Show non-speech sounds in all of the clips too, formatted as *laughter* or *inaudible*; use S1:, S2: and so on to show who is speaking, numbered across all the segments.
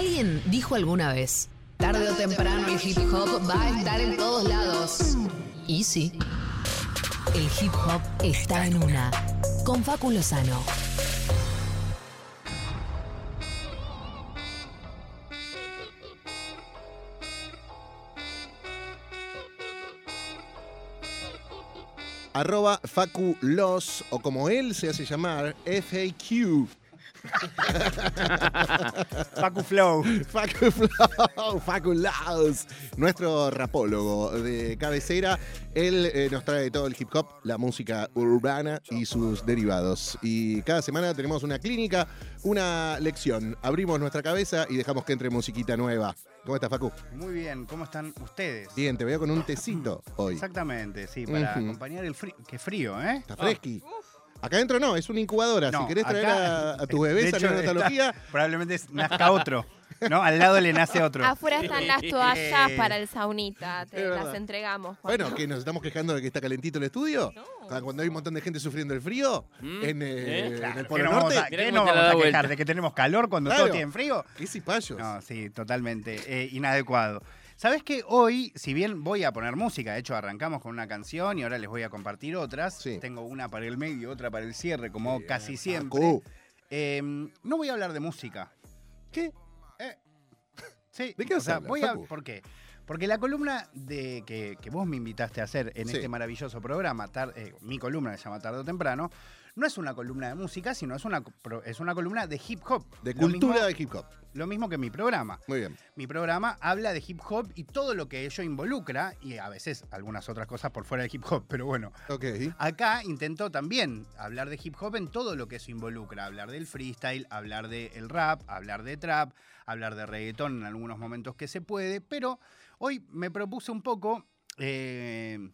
S1: Alguien dijo alguna vez, tarde o temprano el hip hop va a estar en todos lados. Y sí, el hip hop está en una. Con Facu Lozano.
S2: Arroba Facu Los, o como él se hace llamar, FAQ. *laughs*
S3: Facu Flow.
S2: Facu Flow, Facu Los, nuestro rapólogo de cabecera. Él eh, nos trae todo el hip hop, la música urbana y sus derivados. Y cada semana tenemos una clínica, una lección. Abrimos nuestra cabeza y dejamos que entre musiquita nueva. ¿Cómo estás, Facu?
S3: Muy bien, ¿cómo están ustedes?
S2: Bien, te veo con un tecito *clears throat* hoy.
S3: Exactamente, sí, para acompañar el frío. Qué frío, ¿eh?
S2: Está fresqui. Acá adentro no, es una incubadora.
S3: No,
S2: si querés traer
S3: acá-
S2: a, a tus *laughs*
S3: de
S2: bebés a neonatología,
S3: probablemente nazca otro. ¿No? Al lado le nace otro.
S4: Afuera están las toallas para el saunita, te las entregamos.
S2: Bueno, que nos estamos quejando de que está calentito el estudio.
S4: No.
S2: Ah, Cuando hay un montón de gente sufriendo el frío
S5: Mm,
S2: en, eh,
S5: ¿eh?
S2: en el
S3: Claro, ¿Qué
S2: Polo
S3: nos vamos
S2: Norte.
S3: a,
S5: Mirá
S3: qué nos vamos a quejar? ¿De que tenemos calor cuando
S2: Claro.
S3: todos tienen frío?
S2: ¿Qué cipayos?
S3: No, sí, totalmente. eh, inadecuado. ¿Sabes que hoy, si bien voy a poner música, de hecho arrancamos con una canción y ahora les voy a compartir otras,
S2: Sí.
S3: tengo una para el medio, otra para el cierre, como casi siempre, eh, no voy a hablar de música.
S2: ¿Qué?
S3: Eh, sí,
S2: ¿De qué
S3: o sea, voy a? ¿Por qué? Porque la columna de que, que vos me invitaste a hacer en
S2: Sí.
S3: este maravilloso programa, tar- eh, mi columna que se llama Tarde o Temprano, no es una columna de música, sino es una, es una columna de hip hop.
S2: De
S3: Lo
S2: cultura
S3: mismo-
S2: de hip hop.
S3: Lo mismo que mi programa.
S2: Muy bien.
S3: Mi programa habla de hip hop y todo lo que ello involucra, y a veces algunas otras cosas por fuera del hip hop, pero bueno.
S2: Ok.
S3: Acá intento también hablar de hip hop en todo lo que eso involucra. Hablar del freestyle, hablar del rap, hablar de trap, hablar de reggaetón en algunos momentos que se puede, pero hoy me propuse un poco eh,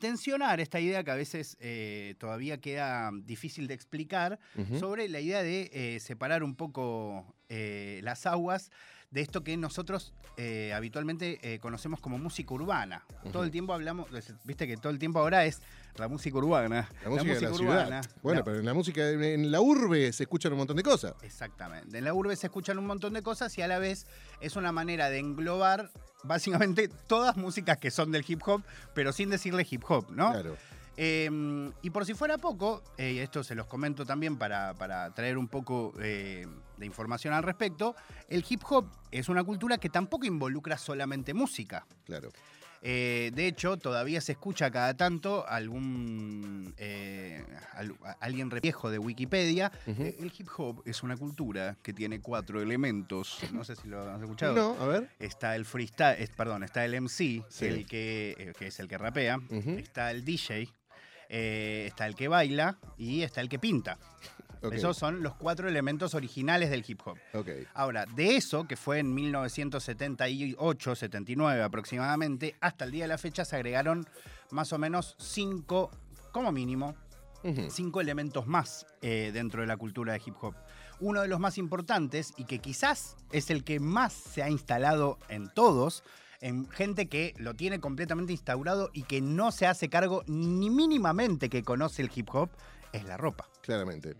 S3: tensionar esta idea que a veces eh, todavía queda difícil de explicar, sobre la idea de eh, separar un poco eh, las aguas de esto que nosotros eh, habitualmente eh, conocemos como música urbana. Todo el tiempo hablamos, viste que todo el tiempo ahora es la música urbana.
S2: La música de la ciudad. Bueno, pero en la música, en la urbe se escuchan un montón de cosas.
S3: Exactamente. En la urbe se escuchan un montón de cosas y a la vez es una manera de englobar básicamente *laughs* todas músicas que son del hip hop, pero sin decirle hip hop, ¿no?
S2: Claro.
S3: Eh, y por si fuera poco, eh, y esto se los comento también para, para traer un poco eh, de información al respecto, el hip hop es una cultura que tampoco involucra solamente música.
S2: Claro.
S3: Eh, de hecho, todavía se escucha cada tanto algún eh, al- alguien viejo de Wikipedia. Eh, el hip hop es una cultura que tiene cuatro elementos. No sé si lo has escuchado.
S2: No, a ver.
S3: Está el freestyle, es- perdón, está el MC,
S2: Sí.
S3: el que, que es el que rapea. Está el DJ, eh, está el que baila y está el que pinta. Esos son los cuatro elementos originales del hip hop. Ahora, de eso, que fue en 1978, 79 aproximadamente, hasta el día de la fecha se agregaron más o menos cinco, como mínimo, cinco elementos más eh, dentro de la cultura de hip hop. Uno de los más importantes y que quizás es el que más se ha instalado en todos, en gente que lo tiene completamente instaurado y que no se hace cargo ni mínimamente que conoce el hip hop, es la ropa.
S2: Claramente.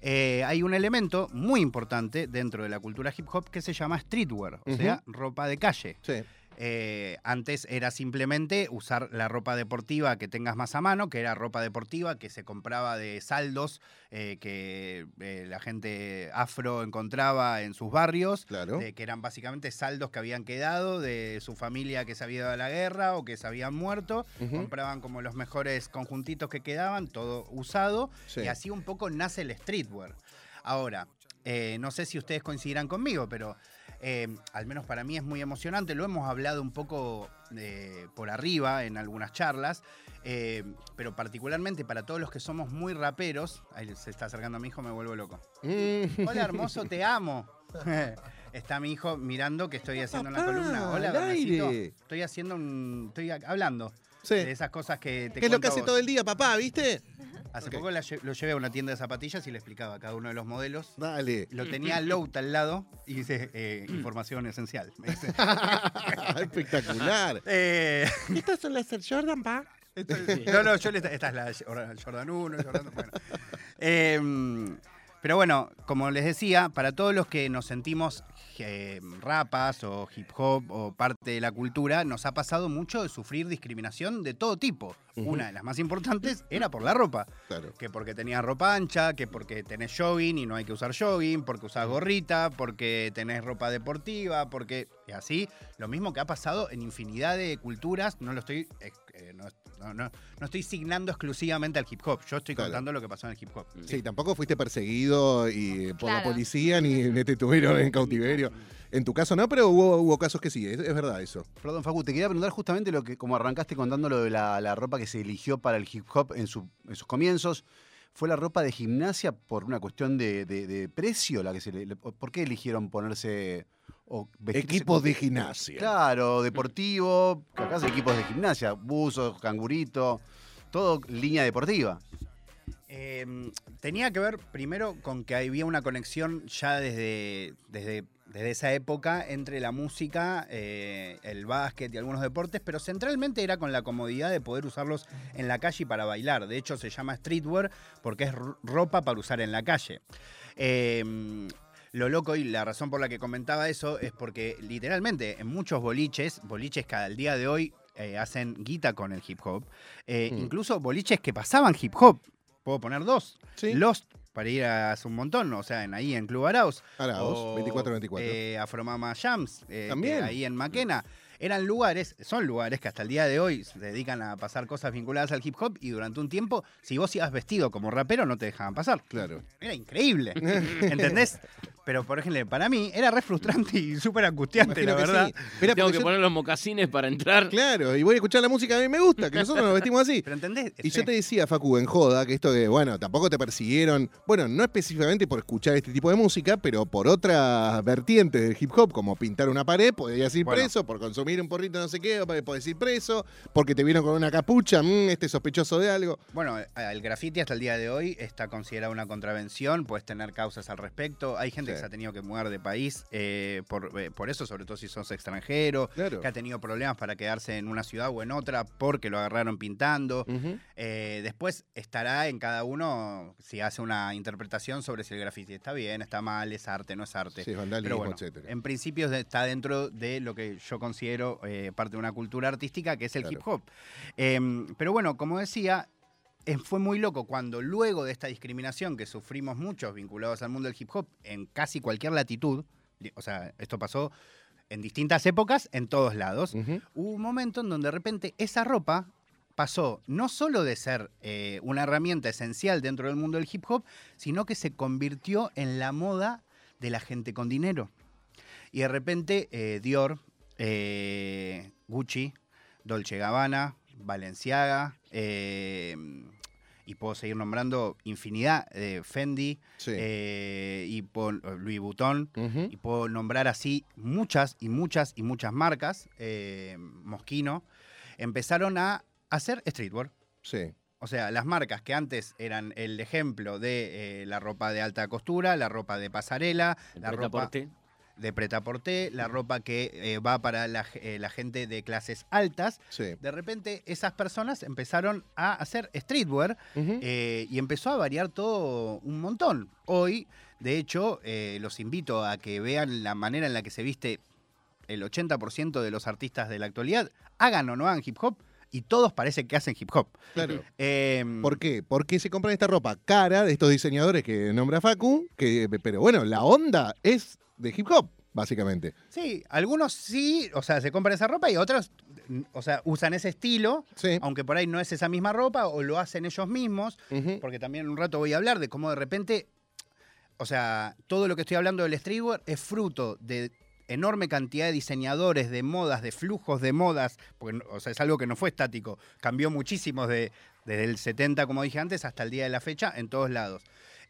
S3: Eh, hay un elemento muy importante dentro de la cultura hip hop que se llama streetwear, o sea, ropa de calle.
S2: Sí.
S3: Eh, antes era simplemente usar la ropa deportiva que tengas más a mano, que era ropa deportiva que se compraba de saldos eh, que eh, la gente afro encontraba en sus barrios,
S2: Claro.
S3: que eran básicamente saldos que habían quedado de su familia que se había ido a la guerra o que se habían muerto. Compraban como los mejores conjuntitos que quedaban, todo usado,
S2: Sí.
S3: y así un poco nace el streetwear. Ahora, no sé si ustedes coincidirán conmigo, pero eh, al menos para mí es muy emocionante. Lo hemos hablado un poco eh, por arriba en algunas charlas, eh, pero particularmente para todos los que somos muy raperos. Ahí se está acercando a mi hijo, me vuelvo loco.
S2: Mm.
S3: Hola, hermoso, te amo. *laughs* Está mi hijo mirando que estoy haciendo una
S2: Papá,
S3: columna. Hola, Bernacito.
S2: aire.
S3: Estoy haciendo un. Estoy hablando
S2: Sí.
S3: de esas cosas que te
S2: ¿Qué es lo que hace
S3: vos.
S2: todo el día, papá, viste?
S3: Hace poco la lle- lo llevé a una tienda de zapatillas y le explicaba cada uno de los modelos.
S2: Dale.
S3: Lo tenía Lout al lado y dice eh, información esencial. me dice. *laughs*
S2: Espectacular. *laughs*
S3: Eh,
S2: Estas son las Air Jordan, pa.
S3: no, no, yo le, esta es la Jordan 1, Jordan, bueno. Eh, *laughs* Pero bueno, como les decía, para todos los que nos sentimos eh, rapas o hip hop o parte de la cultura, nos ha pasado mucho de sufrir discriminación de todo tipo. Una de las más importantes era por la ropa.
S2: Claro.
S3: Que porque tenías ropa ancha, que porque tenés jogging y no hay que usar jogging, porque usás gorrita, porque tenés ropa deportiva, porque. Y así, lo mismo que ha pasado en infinidad de culturas, no lo estoy. eh, eh, no, no- no- no estoy signando exclusivamente al hip hop, yo estoy
S2: Claro.
S3: contando lo que pasó en el hip hop.
S2: Sí, tampoco fuiste perseguido y por la policía *laughs* ni, te tuvieron en cautiverio. En tu caso no, pero hubo, hubo casos que sí, es, es verdad eso.
S5: Perdón, Facu, te quería preguntar justamente lo que, como arrancaste contando lo de la, la ropa que se eligió para el hip hop en, su- en sus comienzos. ¿Fue la ropa de gimnasia por una cuestión de, de- de precio? La que se le- le- ¿Por qué eligieron ponerse o
S2: Equipos de gimnasia.
S5: Claro, deportivo, que acá son equipos de gimnasia, buzos, cangurito, todo línea deportiva.
S3: Eh, tenía que ver primero con que había una conexión ya desde, desde, desde esa época entre la música, eh, el básquet y algunos deportes, pero centralmente era con la comodidad de poder usarlos en la calle y para bailar. De hecho, se llama streetwear porque es ro- ropa para usar en la calle. Eh, lo loco y la razón por la que comentaba eso es porque literalmente en muchos boliches, boliches que al día de hoy eh, hacen guita con el hip hop, eh,
S2: Mm.
S3: incluso boliches que pasaban hip hop, puedo poner dos,
S2: Sí.
S3: Lost para ir a hace un montón, o sea, en, ahí en Club Arauz.
S2: Arauz,
S3: o,
S2: 24-24.
S3: eh, Afromama Jams,
S2: También.
S3: ahí en Maquena. Eran lugares, son lugares que hasta el día de hoy se dedican a pasar cosas vinculadas al hip hop y durante un tiempo, si vos ibas vestido como rapero, no te dejaban pasar.
S2: Claro.
S3: Era increíble, *laughs* ¿entendés? Pero, por ejemplo, para mí era re frustrante y súper angustiante,
S2: Imagino
S3: la
S2: que
S3: verdad.
S2: sí.
S6: Tengo que
S2: yo-
S6: poner los mocasines para entrar.
S2: Claro, y voy a escuchar la música que a mí me gusta, que nosotros nos vestimos así.
S3: Pero, ¿entendés?
S2: Y
S3: Sí.
S2: yo te decía, Facu, en joda, que esto que, bueno, tampoco te persiguieron, bueno, no específicamente por escuchar este tipo de música, pero por otras vertientes del hip hop, como pintar una pared, podías ir
S3: Bueno.
S2: preso, por consumir un porrito no sé qué, podés ir preso, porque te vieron con una capucha, mm, este es sospechoso de algo.
S3: Bueno, el graffiti hasta el día de hoy está considerado una contravención, puedes tener causas al respecto. Hay gente
S2: Sí.
S3: que se ha tenido que mudar de país eh, por, eh, por eso, sobre todo si sos extranjero,
S2: Claro.
S3: que ha tenido problemas para quedarse en una ciudad o en otra porque lo agarraron pintando. Eh, después estará en cada uno si hace una interpretación sobre si el graffiti está bien, está mal, es arte, no es arte.
S2: Sí, vandalismo,
S3: Pero bueno,
S2: etcétera.
S3: en principio está dentro de lo que yo considero eh, parte de una cultura artística, que es el
S2: Claro.
S3: hip hop. Em, pero bueno, como decía, eh, fue muy loco cuando luego de esta discriminación que sufrimos muchos vinculados al mundo del hip hop en casi cualquier latitud, o sea, esto pasó en distintas épocas, en todos lados, hubo un momento en donde de repente esa ropa pasó no solo de ser eh, una herramienta esencial dentro del mundo del hip hop, sino que se convirtió en la moda de la gente con dinero. Y de repente eh, Dior, eh, Gucci, Dolce Gabbana, Balenciaga, eh, y puedo seguir nombrando infinidad, eh, Fendi,
S2: Sí.
S3: eh, y puedo- Louis Vuitton, y puedo nombrar así muchas y muchas y muchas marcas, eh, Mosquino, empezaron a hacer streetwear.
S2: Sí.
S3: O sea, las marcas que antes eran el ejemplo de eh, la ropa de alta costura, la ropa de pasarela, la ropa. De pretaporté, la ropa que eh, va para la, eh, la gente de clases altas,
S2: Sí.
S3: de repente esas personas empezaron a hacer streetwear eh, y empezó a variar todo un montón. Hoy, de hecho, los invito a que vean la manera en la que se viste el 80% de los artistas de la actualidad, hagan o no hagan hip hop, y todos parece que hacen hip hop.
S2: Claro.
S3: Em,
S2: ¿Por qué? Porque se compran esta ropa cara de estos diseñadores que nombra Facu, que, pero bueno, la onda es de hip hop, básicamente.
S3: Sí, algunos sí, o sea, se compran esa ropa y otros, o sea, usan ese estilo,
S2: Sí.
S3: aunque por ahí no es esa misma ropa o lo hacen ellos mismos, porque también un rato voy a hablar de cómo de repente, o sea, todo lo que estoy hablando del streetwear es fruto de enorme cantidad de diseñadores, de modas, de flujos de modas, porque o sea, es algo que no fue estático, cambió muchísimo de- desde el 70, como dije antes, hasta el día de la fecha, en todos lados.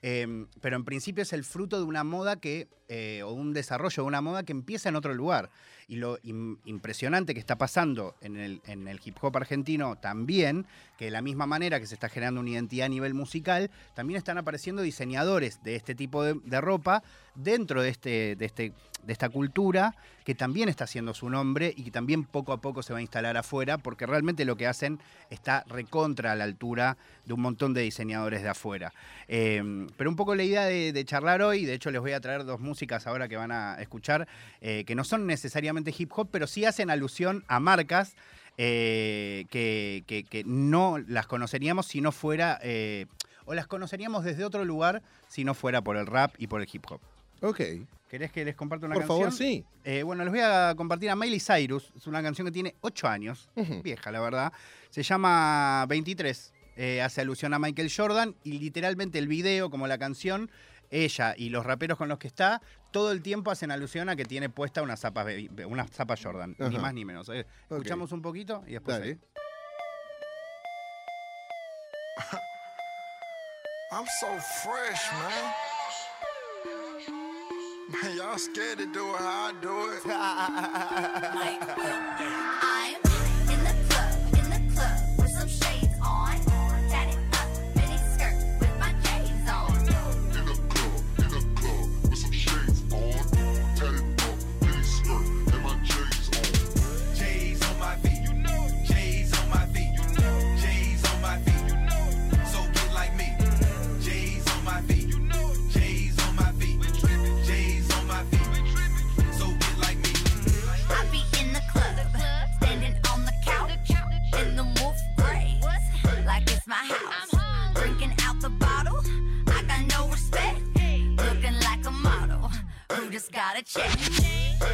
S3: Eh, pero en principio es el fruto de una moda que, eh, o un desarrollo de una moda que empieza en otro lugar. Y lo im- impresionante que está pasando en el, en el hip hop argentino también, que de la misma manera que se está generando una identidad a nivel musical, también están apareciendo diseñadores de este tipo de, ropa dentro de, este, de, este, de esta cultura que también está haciendo su nombre y que también poco a poco se va a instalar afuera, porque realmente lo que hacen está recontra a la altura de un montón de diseñadores de afuera. Eh, pero un poco la idea de, de charlar hoy, de hecho les voy a traer dos músicas ahora que van a escuchar, eh, que no son necesariamente hip hop, pero sí hacen alusión a marcas eh, que, que- que no las conoceríamos si no fuera, eh, o las conoceríamos desde otro lugar si no fuera por el rap y por el hip hop.
S2: Ok.
S3: ¿Querés que les comparta una
S2: Por
S3: canción?
S2: favor, sí.
S3: Eh, bueno, les voy a compartir a Miley Cyrus. Es una canción que tiene 8 años, vieja la verdad. Se llama 23. Eh, hace alusión a Michael Jordan y literalmente el video, como la canción, ella y los raperos con los que está, todo el tiempo hacen alusión a que tiene puesta una zapa, una zapa Jordan, ni más ni menos. Eh. Escuchamos un poquito y después.
S2: Dale. *laughs*
S6: I'm so fresh, man. Man, y'all scared to do it how I do it. *laughs*
S7: just got a check.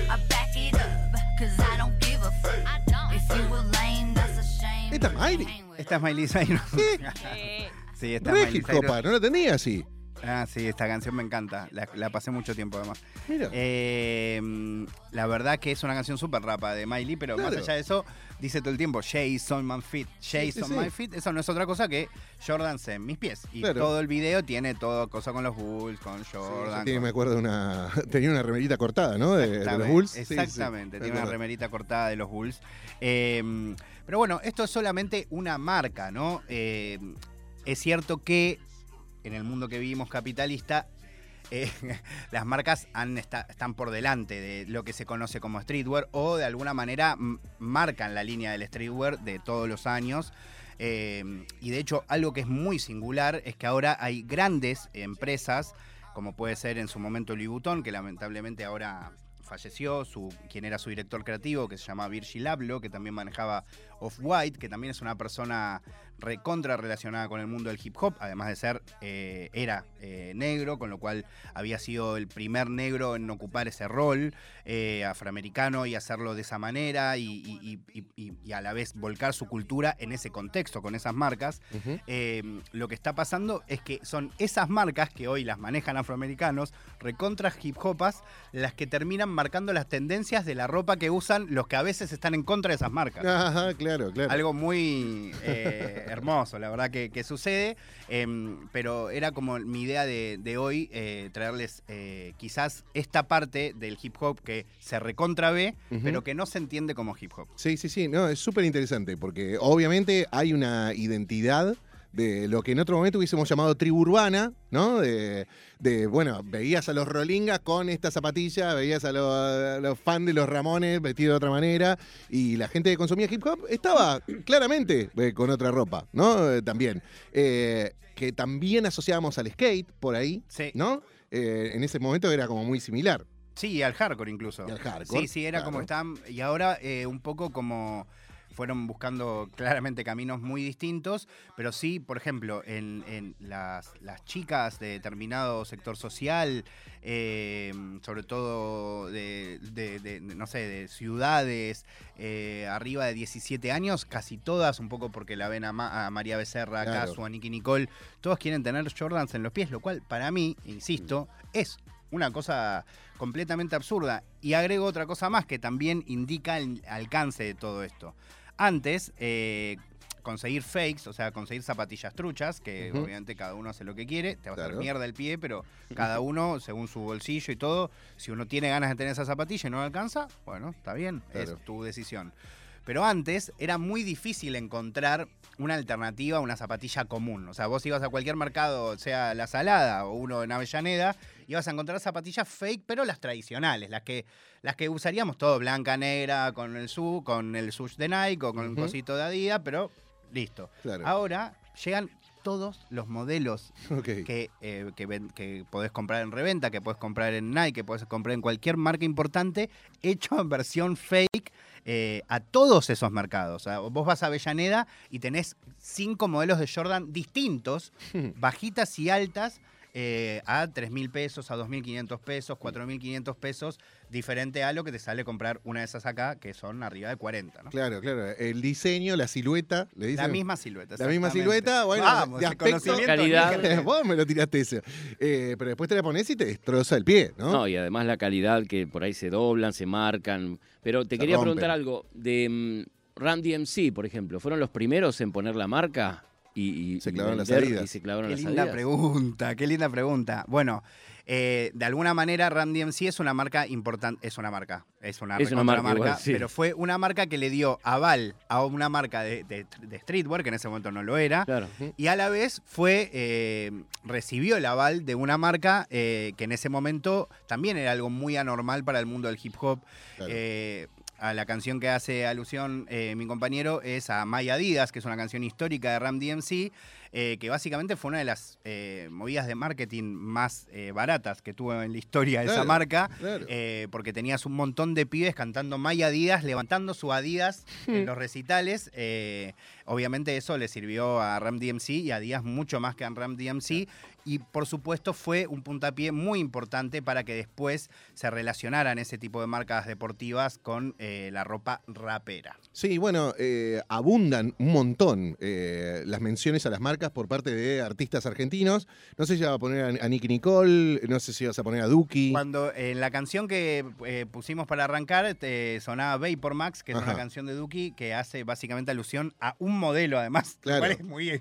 S7: I back it up, cause I don't give a fuck. If you were lame, that's a shame.
S2: Esta es Miley.
S3: Esta es Miley Cyrus. *laughs* *laughs* sí, esta es Miley Cyrus.
S2: hopa, no lo tenía así.
S3: Ah, sí, esta canción me encanta. La, la pasé mucho tiempo además.
S2: Mira.
S3: Eh, mm, la verdad que es una canción súper rapa de Miley, pero más allá de eso, dice todo el tiempo, Jay's on my feet, Jay's
S2: Sí, sí, sí.
S3: feet. Eso no es otra cosa que Jordan's en mis pies. Y
S2: Claro.
S3: todo el video tiene todo cosa con los Bulls, con Jordan. Con-
S2: me acuerdo, una, *laughs* tenía una remerita cortada, ¿no? De, de los Bulls. Sí, sí,
S3: Exactamente,
S2: me
S3: tiene una remerita cortada de los Bulls. Eh, pero bueno, esto es solamente una marca, ¿no? Eh, es cierto que en el mundo que vivimos capitalista, eh, *laughs* las marcas están por delante de lo que se conoce como streetwear o de alguna manera marcan la línea del streetwear de todos los años. Eh, y de hecho, algo que es muy singular es que ahora hay grandes empresas, como puede ser en su momento Louis Vuitton, que lamentablemente ahora falleció, su, quien era su director creativo, que se llama Virgil Abloh, que también manejaba Off-White, que también es una persona recontra relacionada con el mundo del hip hop, además de ser, eh, era eh, negro, con lo cual había sido el primer negro en ocupar ese rol eh, afroamericano y hacerlo de esa manera y, y- y- y- y- y a la vez volcar su cultura en ese contexto, con esas marcas. Eh, lo que está pasando es que son esas marcas que hoy las manejan afroamericanos, recontra hip hopas, las que terminan marcando las tendencias de la ropa que usan los que a veces están en contra de esas marcas.
S2: Ajá, claro, claro.
S3: Algo muy eh, hermoso, la verdad que, que sucede, em, pero era como mi idea de, de hoy eh, traerles eh, quizás esta parte del hip hop que se recontra ve, pero que no se entiende como hip hop.
S2: Sí, sí, sí, no, es súper interesante porque obviamente hay una identidad de lo que en otro momento hubiésemos llamado tribu urbana, ¿no? De, de, bueno, veías a los Rolingas con esta zapatilla, veías a los, a los fans de los Ramones vestidos de otra manera y la gente que consumía hip hop estaba claramente eh, con otra ropa, ¿no? Eh, también. Eh, que también asociábamos al skate por ahí,
S3: Sí.
S2: ¿no? Eh, en ese momento era como muy similar.
S3: Sí, al hardcore incluso.
S2: Y al hardcore,
S3: Sí, sí, era
S2: claro.
S3: como están. Y ahora eh, un poco como fueron buscando claramente caminos muy distintos, pero sí, por ejemplo, en, en las, las chicas de determinado sector social, eh, sobre todo de, de- de, no sé, de ciudades eh, arriba de 17 años, casi todas, un poco porque la ven a, Ma- a María Becerra, a
S2: Claro.
S3: Casu, a Nicky Nicole, todos quieren tener Jordans en los pies, lo cual para mí, insisto, es una cosa completamente absurda. Y agrego otra cosa más que también indica el alcance de todo esto. Antes, eh, conseguir fakes, o sea, conseguir zapatillas truchas, que obviamente cada uno hace lo que quiere, te va a hacer mierda el pie, pero *laughs* cada uno, según su bolsillo y todo, si uno tiene ganas de tener esa zapatilla y no la alcanza, bueno, está bien,
S2: Claro.
S3: es tu decisión. Pero antes era muy difícil encontrar una alternativa a una zapatilla común. O sea, vos ibas a cualquier mercado, sea La Salada o uno en Avellaneda, ibas a encontrar zapatillas fake, pero las tradicionales, las que, las que usaríamos todo, blanca, negra, con el su, con el sush de Nike o con el
S2: Ujú.
S3: cosito de Adidas, pero listo.
S2: Claro.
S3: Ahora llegan todos los modelos que, eh, que, ven- que podés comprar en reventa, que podés comprar en Nike, que podés comprar en cualquier marca importante, hecho en versión fake eh, a todos esos mercados. O sea, vos vas a Avellaneda y tenés cinco modelos de Jordan distintos, bajitas y altas, eh, a 3 mil pesos, a 2.500 pesos, 4.500 pesos, diferente a lo que te sale comprar una de esas acá, que son arriba de 40. ¿no?
S2: Claro, claro. El diseño, la silueta, le dicen.
S3: La misma silueta.
S2: La misma silueta, bueno,
S3: Vamos,
S2: de aspecto.
S8: Calidad. *laughs*
S2: Vos me lo tiraste eso. Eh, pero después te la pones y te destroza el pie, ¿no?
S8: No, y además la calidad que por ahí se doblan, se marcan. Pero te
S2: Se
S8: quería
S2: rompen.
S8: preguntar algo. De mm, Run DMC, por ejemplo, ¿fueron los primeros en poner la marca? Y, y-
S2: Se
S8: y
S2: clavaron las Adidas.
S8: Y se clavaron
S3: Qué
S8: las
S3: linda pregunta, qué linda pregunta. Bueno, eh, de alguna manera Run DMC es una marca importante, es una marca, es una,
S8: Es una marca igual, sí.
S3: pero fue una marca que le dio aval a una marca de, de- de streetwear, que en ese momento no lo era,
S8: Claro.
S3: y a la vez fue eh, recibió el aval de una marca eh, que en ese momento también era algo muy anormal para el mundo del hip hop.
S2: Claro.
S3: A la canción que hace alusión eh, mi compañero es a My Adidas, que es una canción histórica de Ram DMC, eh, que básicamente fue una de las eh, movidas de marketing más eh, baratas que tuvo en la historia esa
S2: Claro,
S3: marca,
S2: claro.
S3: eh, porque tenías un montón de pibes cantando My Adidas, levantando su Adidas en los recitales. eh, obviamente eso le sirvió a Ram DMC y a Adidas mucho más que a Ram DMC. Y por supuesto fue un puntapié muy importante para que después se relacionaran ese tipo de marcas deportivas con eh, la ropa rapera.
S2: Sí, bueno, eh, abundan un montón eh, las menciones a las marcas por parte de artistas argentinos. No sé si vas a poner a, a Nicky Nicole, no sé si vas a poner a Duki.
S3: Cuando en la canción que pusimos para arrancar sonaba Vapor Max, que es
S2: Ajá.
S3: una canción de Duki que hace básicamente alusión a un modelo, además. lo
S2: Claro.
S3: cual es muy.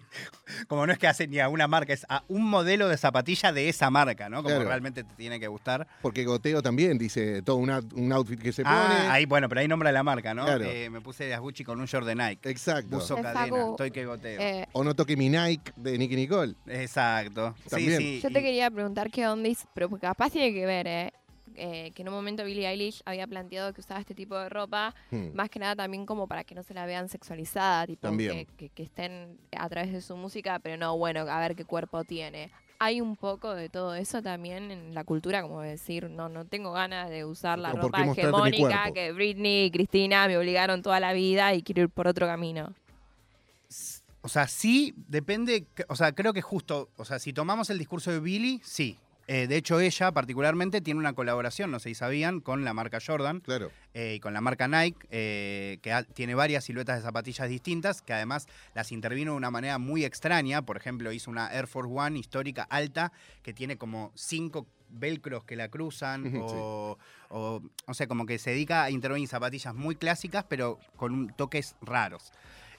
S3: Como no es que hace ni a una marca, es a un modelo de zapatilla de esa marca, ¿no? Como
S2: Claro.
S3: realmente te tiene que gustar.
S2: Porque Goteo también dice todo una- un outfit que se pone.
S3: Ah, ahí, bueno, pero ahí nombra la marca, ¿no?
S2: Claro.
S3: Eh, me puse las Gucci con un short de Nike.
S2: Exacto.
S4: Eh,
S3: cadena, estoy que goteo.
S4: Eh,
S2: O no toque mi Nike de Nicky Nicole.
S3: Exacto.
S2: También.
S3: Sí, sí.
S4: yo te
S3: y-
S4: quería preguntar qué ondis, pero porque capaz tiene que ver, ¿eh? Eh, que en un momento Billie Eilish había planteado que usaba este tipo de ropa,
S2: Hmm.
S4: más que nada también como para que no se la vean sexualizada, tipo
S2: También.
S4: que, que- que estén a través de su música, pero no, bueno, a ver qué cuerpo tiene. Hay un poco de todo eso también en la cultura, como decir, no, no tengo ganas de usar la
S2: Pero ¿por qué
S4: ropa hegemónica que Britney y Cristina me obligaron toda la vida y quiero ir por otro camino.
S3: O sea, sí, depende, o sea, creo que justo, o sea, si tomamos el discurso de Billy, sí. Eh, de hecho, ella particularmente tiene una colaboración, no sé si sabían, con la marca Jordan
S2: Claro.
S3: eh, y con la marca Nike, eh, que ha- tiene varias siluetas de zapatillas distintas, que además las intervino de una manera muy extraña. Por ejemplo, hizo una Air Force One histórica alta, que tiene como cinco velcros que la cruzan, o, o, o sea, como que se dedica a intervenir zapatillas muy clásicas, pero con un- toques raros.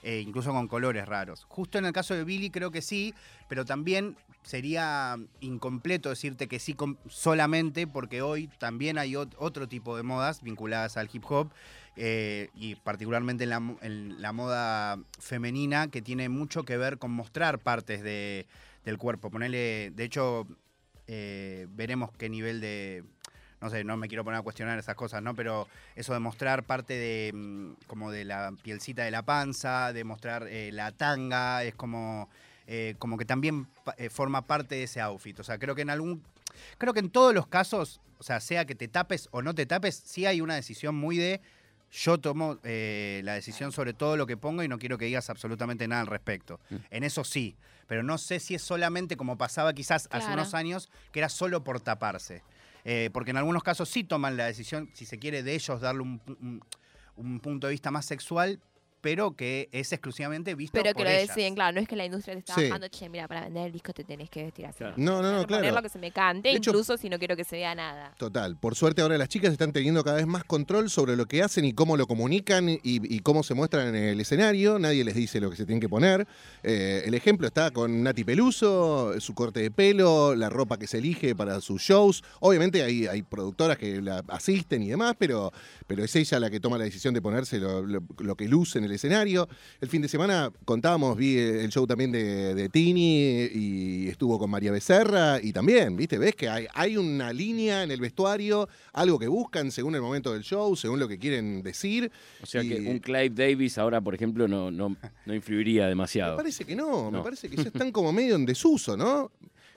S3: eh, incluso con colores raros. Justo en el caso de Billy creo que sí, pero también sería incompleto decirte que sí solamente porque hoy también hay ot- otro tipo de modas vinculadas al hip hop eh, y particularmente en la, mo- en la moda femenina que tiene mucho que ver con mostrar partes de- del cuerpo. Ponerle, de hecho, eh, veremos qué nivel de... No sé, no me quiero poner a cuestionar esas cosas, ¿no? Pero eso de mostrar parte de mm, como de la pielcita de la panza, de mostrar eh, la tanga, es como, eh, como que también eh, forma parte de ese outfit. O sea, creo que en algún. Creo que en todos los casos, o sea, sea que te tapes o no te tapes, sí hay una decisión muy de. Yo tomo eh, la decisión sobre todo lo que pongo y no quiero que digas absolutamente nada al respecto. En eso sí, pero no sé si es solamente como pasaba quizás hace unos años, que era solo por taparse. Eh, porque en algunos casos sí toman la decisión, si se quiere, de ellos darle un- un punto de vista más sexual, pero que es exclusivamente visto
S4: Pero que
S3: por
S4: lo
S3: ellas.
S4: deciden, claro, no es que la industria te está
S2: Sí.
S4: bajando, che, mira, para vender el disco te tenés que vestir así.
S8: Claro.
S2: No, no, no,
S4: que Poner
S2: claro.
S4: lo que se me cante,
S2: De hecho-
S4: incluso si no quiero que se vea nada.
S2: Total. Por suerte ahora las chicas están teniendo cada vez más control sobre lo que hacen y cómo lo comunican y, y cómo se muestran en el escenario. Nadie les dice lo que se tienen que poner. Eh, el ejemplo está con Nati Peluso, su corte de pelo, la ropa que se elige para sus shows. Obviamente hay, hay productoras que la asisten y demás, pero, pero es ella la que toma la decisión de ponerse lo, lo- lo que luce en el escenario. El fin de semana contábamos, vi el show también de, de Tini y estuvo con María Becerra y también, ¿viste? ¿Ves que hay, hay una línea en el vestuario, algo que buscan según el momento del show, según lo que quieren decir?
S8: O sea que un Clive Davis ahora, por ejemplo, no, no, no influiría
S2: Me
S8: demasiado.
S2: parece que no, me parece que ya están como medio en desuso, ¿no?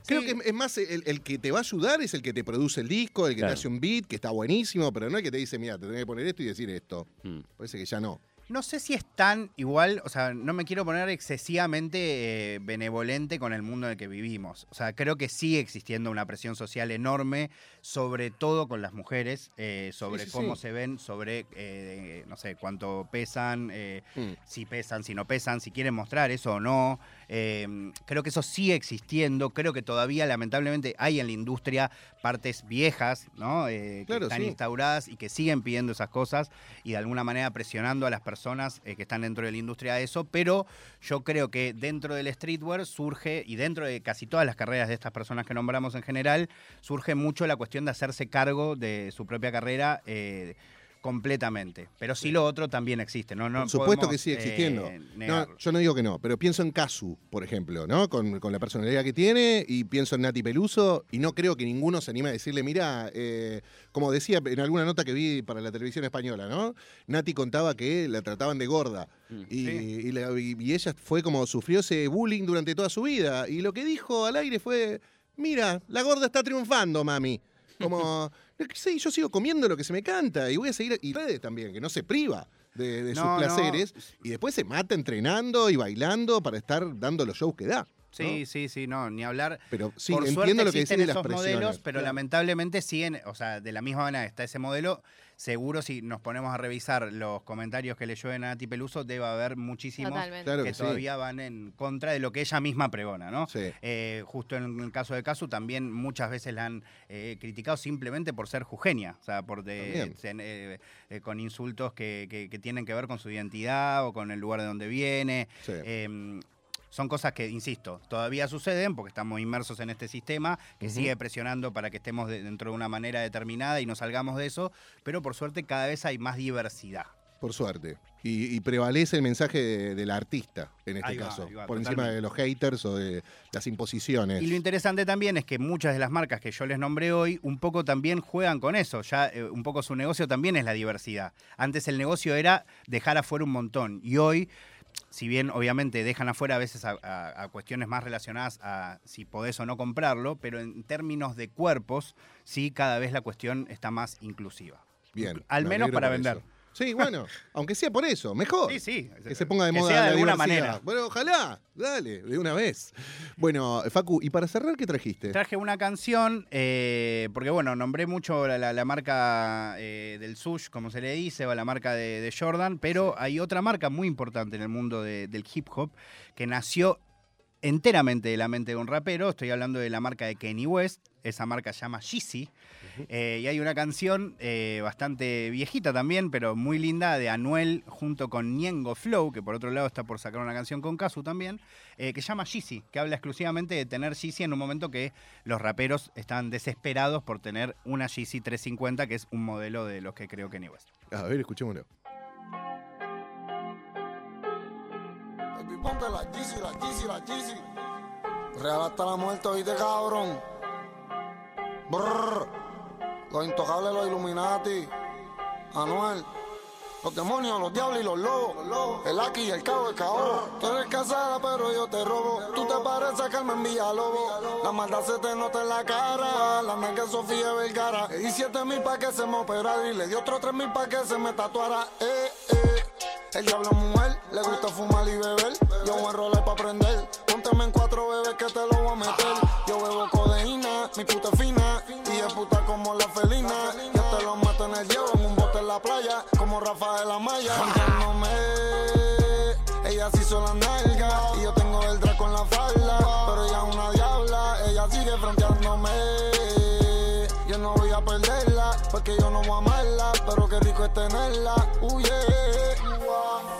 S2: Creo
S3: Sí.
S2: que es más el, el que te va a ayudar es el que te produce el disco, el que
S8: Claro.
S2: te hace un beat, que está buenísimo, pero no el que te dice, mira, te tenés que poner esto y decir esto.
S8: Mm.
S2: Parece que ya no.
S3: No sé si es tan igual, o sea, no me quiero poner excesivamente eh, benevolente con el mundo en el que vivimos. O sea, creo que sigue existiendo una presión social enorme, sobre todo con las mujeres, eh, sobre
S2: sí,
S3: cómo
S2: sí.
S3: se ven, sobre, eh, no sé, cuánto pesan,
S2: Mm.
S3: si pesan, si no pesan, si quieren mostrar eso o no. Eh, creo que eso sigue existiendo. Creo que todavía, lamentablemente, hay en la industria partes viejas, ¿no? Que
S2: Claro,
S3: están instauradas y que siguen pidiendo esas cosas y de alguna manera presionando a las personas eh, que están dentro de la industria a eso. Pero yo creo que dentro del streetwear surge, y dentro de casi todas las carreras de estas personas que nombramos en general, surge mucho la cuestión de hacerse cargo de su propia carrera. eh, completamente. Pero sí lo otro también existe, ¿no? no
S2: Por supuesto
S3: podemos,
S2: que sigue existiendo.
S3: eh,
S2: No, yo no digo que no, pero pienso en Casu, por ejemplo, ¿no? Con, con la personalidad que tiene, y pienso en Nati Peluso, y no creo que ninguno se anime a decirle, mira, eh, como decía en alguna nota que vi para la televisión española, ¿no? Nati contaba que la trataban de gorda.
S8: Mm.
S2: Y,
S3: Sí.
S2: y la- y- y ella fue como sufrió ese bullying durante toda su vida. Y lo que dijo al aire fue: Mira, la gorda está triunfando, mami. Como, *laughs* sí, yo sigo comiendo lo que se me canta y voy a seguir. Y redes también, que no se priva de, de
S3: No,
S2: sus
S3: no.
S2: placeres. Y después se mata entrenando y bailando para estar dando los shows que da. ¿No?
S3: Sí, sí, sí, no, ni hablar.
S2: Pero sí,
S3: Por
S2: entiendo
S3: suerte
S2: lo que decís
S3: existen
S2: de las
S3: esos
S2: presiones.
S3: modelos, pero
S2: Claro.
S3: lamentablemente siguen, o sea, de la misma manera está ese modelo, seguro si nos ponemos a revisar los comentarios que le llueven a Nati Peluso, debe haber muchísimos.
S2: Claro
S3: que,
S2: que sí.
S3: todavía van en contra de lo que ella misma pregona, ¿no?
S2: Sí.
S3: Eh, justo en el caso de Casu también muchas veces la han eh, criticado simplemente por ser jujeña, o sea, por de- eh, eh, con insultos que, que- que tienen que ver con su identidad o con el lugar de donde viene.
S2: Sí.
S3: Son cosas que, insisto, todavía suceden porque estamos inmersos en este sistema que sigue presionando para que estemos de- dentro de una manera determinada y no salgamos de eso, pero por suerte cada vez hay más diversidad.
S2: Por suerte. Y, y prevalece el mensaje de- del artista, en este
S3: va,
S2: caso.
S3: va,
S2: por encima de los haters o de las imposiciones.
S3: Y lo interesante también es que muchas de las marcas que yo les nombré hoy un poco también juegan con eso. Ya eh, un poco su negocio también es la diversidad. Antes el negocio era dejar afuera un montón y hoy, si bien obviamente dejan afuera a veces a, a- a cuestiones más relacionadas a si podés o no comprarlo, pero en términos de cuerpos, sí cada vez la cuestión está más inclusiva.
S2: Bien.
S3: Al
S2: me
S3: menos para vender.
S2: eso. Sí, bueno, *laughs* aunque sea por eso, mejor.
S3: Sí, sí.
S2: Que se ponga de
S3: Que
S2: moda
S3: sea de
S2: la
S3: alguna
S2: diversidad.
S3: manera.
S2: Bueno, ojalá, dale, de una vez. Bueno, Facu, y para cerrar, ¿qué trajiste?
S3: Traje una canción, eh, porque bueno, nombré mucho la, la- la marca eh, del sush, como se le dice, o la marca de, de Jordan, pero hay otra marca muy importante en el mundo de- del hip hop que nació enteramente de la mente de un rapero. Estoy hablando de la marca de Kanye West. Esa marca se llama Yeezy. Eh, y hay una canción eh, bastante viejita también, pero muy linda, de Anuel junto con Niengo Flow, que por otro lado está por sacar una canción con Kazu también, eh, que se llama Yeezy, que habla exclusivamente de tener Yeezy en un momento que los raperos están desesperados por tener una Yeezy 350, que es un modelo de los que creo Kanye West.
S2: A ver, escuchémoslo.
S6: La Yeezy, la Yeezy, la Yeezy. Real hasta la muerte, oíste, cabrón. Brrr. Los intocables, los Illuminati. Anuel. Los demonios, los diablos y los lobos. El aquí y el cabo, el cao. Tú eres casada, pero yo te robo. Tú te pareces a Carmen Villalobos. La maldad se te nota en la cara. La nalga Sofía Vergara. Di siete mil pa' que se me operara. Y le di otro tres mil pa' que se me tatuara. Eh. El diablo es mujer, le gusta fumar y beber. Yo voy a enrolar pa' prender. Pónteme en cuatro bebés que te lo voy a meter. Yo bebo codeína, mi puta fina. Y es puta como la felina. Yo te lo mato en el hielo, en un bote en la playa. Como Rafael Amaya. Cantándome. Ella se hizo la nalga y yo tengo el draco en la falda. Pero ella es una diabla, ella sigue fronteándome. No voy a perderla, porque yo no voy a amarla. Pero qué rico es tenerla, uh, yeah.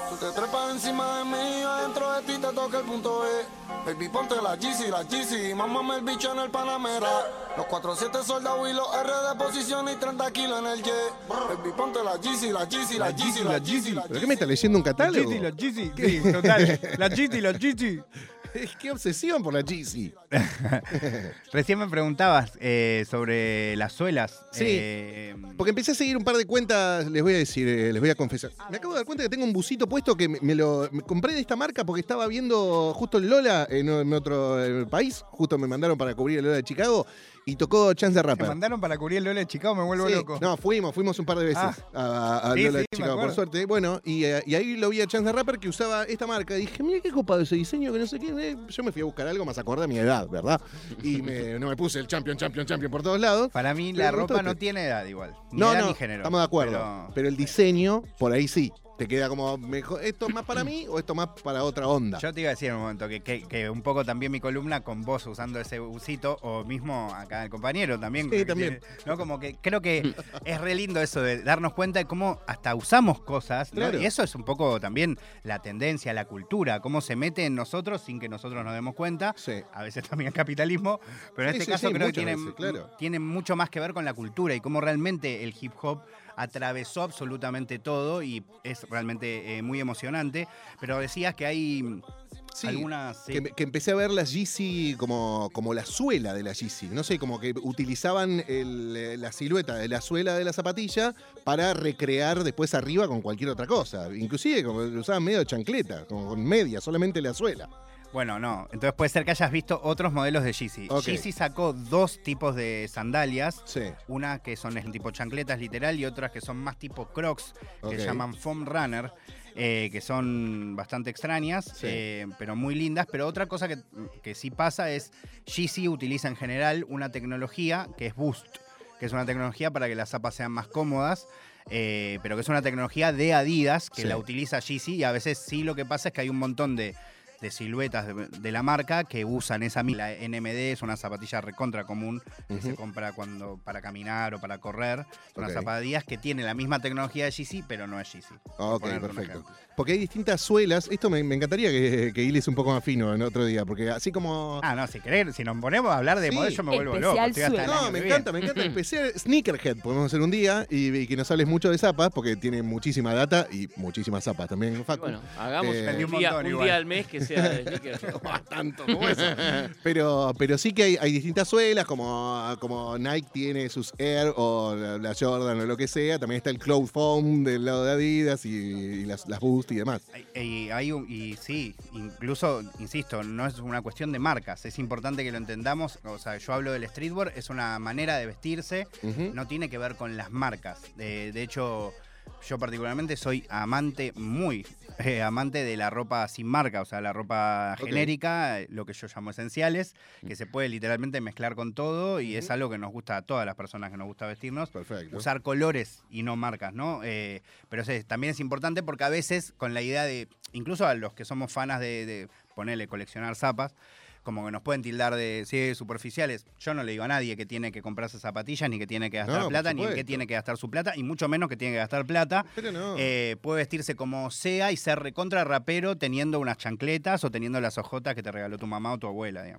S6: Tú te trepas encima de mí, adentro de ti te toca el punto E. Baby, ponte la GC, la GC, mámame el bicho en el Panamera. Los 4-7 soldados y los R de posición y 30 kilos en el jet. Baby, ponte la GC, la GC, la GC, la GC, la
S2: ¿Pero qué me está leyendo un catálogo?
S3: Gizzy, los Gizzy, sí, total. La Gizzy, los Gizzy.
S2: Qué obsesión por la Jeezy. *laughs*
S3: Recién me preguntabas eh, sobre las suelas.
S2: Sí.
S3: Eh,
S2: Porque empecé a seguir un par de cuentas, les voy a decir, eh, les voy a confesar. Me acabo de dar cuenta que tengo un busito puesto que me, me lo me compré de esta marca porque estaba viendo justo el Lola en, en otro país. Justo me mandaron para cubrir el Lola de Chicago y tocó Chance the
S3: me
S2: Rapper.
S3: mandaron para cubrir el Lola de Chicago, me vuelvo
S2: Sí,
S3: loco.
S2: No, fuimos, fuimos un par de veces
S3: Ah.
S2: a, a
S3: Sí,
S2: Lola
S3: sí,
S2: de
S3: me
S2: Chicago, por suerte. Bueno, y, eh, y ahí lo vi a Chance the Rapper que usaba esta marca. Y dije, mira qué copado ese diseño, que no sé qué. eh. Yo me fui a buscar algo más acorde a mi edad, ¿verdad? Y me- no me puse el champion, champion, champion por todos lados.
S3: Para mí la
S2: me
S3: ropa no
S2: este.
S3: tiene edad igual. Ni
S2: No,
S3: edad
S2: no,
S3: ni género.
S2: estamos de acuerdo.
S3: Pero-
S2: Pero, el diseño, por ahí sí. Te queda como, mejor, ¿esto es más para mí o esto más para otra onda?
S3: Yo te iba a decir en un momento que, que- que un poco también mi columna con vos usando ese busito, o mismo acá el compañero también.
S2: Sí, también. *laughs*
S3: ¿no? Como que creo que es re lindo eso de darnos cuenta de cómo hasta usamos cosas. ¿no?
S2: Claro.
S3: Y eso es un poco también la tendencia, la cultura, cómo se mete en nosotros sin que nosotros nos demos cuenta.
S2: Sí.
S3: A veces también el capitalismo, pero en
S2: Sí,
S3: este
S2: sí,
S3: caso creo que tiene,
S2: veces, claro.
S3: tiene mucho más que ver con la cultura y cómo realmente el hip hop atravesó absolutamente todo y es realmente eh, muy emocionante. Pero decías que hay
S2: Sí,
S3: algunas... sí.
S2: Que, que empecé a ver la Yeezy como, como la suela de la Yeezy. No sé, como que utilizaban el, eh, la silueta de la suela de la zapatilla para recrear después arriba con cualquier otra cosa. Inclusive como usaban medio de chancleta, como con media, solamente la suela.
S3: Bueno, no. Entonces puede ser que hayas visto otros modelos de Yeezy.
S2: Ok.
S3: Yeezy sacó dos tipos de sandalias.
S2: Sí.
S3: Una que son el tipo chancletas literal y otras que son más tipo crocs, que
S2: Ok.
S3: se llaman foam runner, eh, que son bastante extrañas,
S2: Sí.
S3: eh, pero muy lindas. Pero otra cosa que, que sí pasa es, Yeezy utiliza en general una tecnología que es Boost, que es una tecnología para que las zapas sean más cómodas. eh, pero que es una tecnología de Adidas que
S2: Sí.
S3: la utiliza Yeezy y a veces sí lo que pasa es que hay un montón de, de siluetas de, de la marca que usan esa mi- la NMD es una zapatilla recontra común que se compra cuando para caminar o para correr son unas
S2: Ok.
S3: zapatillas que tiene la misma tecnología de Yeezy pero no es Yeezy por
S2: Ok, perfecto. Porque hay distintas suelas. Esto me, me encantaría que, que hiles un poco más fino en otro día, porque así como...
S3: ah no si querés si nos ponemos a hablar de
S2: Sí.
S3: modelos yo me vuelvo
S4: Especial
S3: loco estoy hasta
S2: No, me encanta, me encanta. *laughs* Especial Sneakerhead podemos hacer un día y, y que nos hables mucho de zapas, porque tiene muchísima data y muchísimas zapas también, Facu.
S8: Bueno, hagamos
S2: Eh,
S3: un
S8: día, un día al mes que de sneakers. *laughs*
S2: tanto como eso. Pero, pero sí que hay, hay distintas suelas, como, como Nike tiene sus Air o la, la Jordan o lo que sea. También está el Cloud Foam del lado de Adidas y, y las, las Boost y demás.
S3: Y, hay un- y sí, incluso, insisto, no es una cuestión de marcas, es importante que lo entendamos. O sea, yo hablo del streetwear, es una manera de vestirse, no tiene que ver con las marcas. De, de hecho, yo particularmente soy amante, muy *laughs* eh, amante de la ropa sin marca, o sea, la ropa genérica, lo que yo llamo esenciales, que se puede literalmente mezclar con todo y es algo que nos gusta a todas las personas que nos gusta vestirnos
S2: Perfecto.
S3: usar colores y no marcas, ¿no? Eh, pero sí, también es importante porque a veces con la idea de, incluso a los que somos fanas de, de ponerle coleccionar zapas, como que nos pueden tildar de sí, superficiales. Yo no le digo a nadie que tiene que comprarse zapatillas, ni que tiene que gastar
S2: No,
S3: plata, ni en qué
S2: supuesto.
S3: tiene que gastar su plata, y mucho menos que tiene que gastar plata.
S2: Pero no.
S3: Eh, puede vestirse como sea y ser recontra rapero teniendo unas chancletas o teniendo las ojotas que te regaló tu mamá o tu abuela, digamos.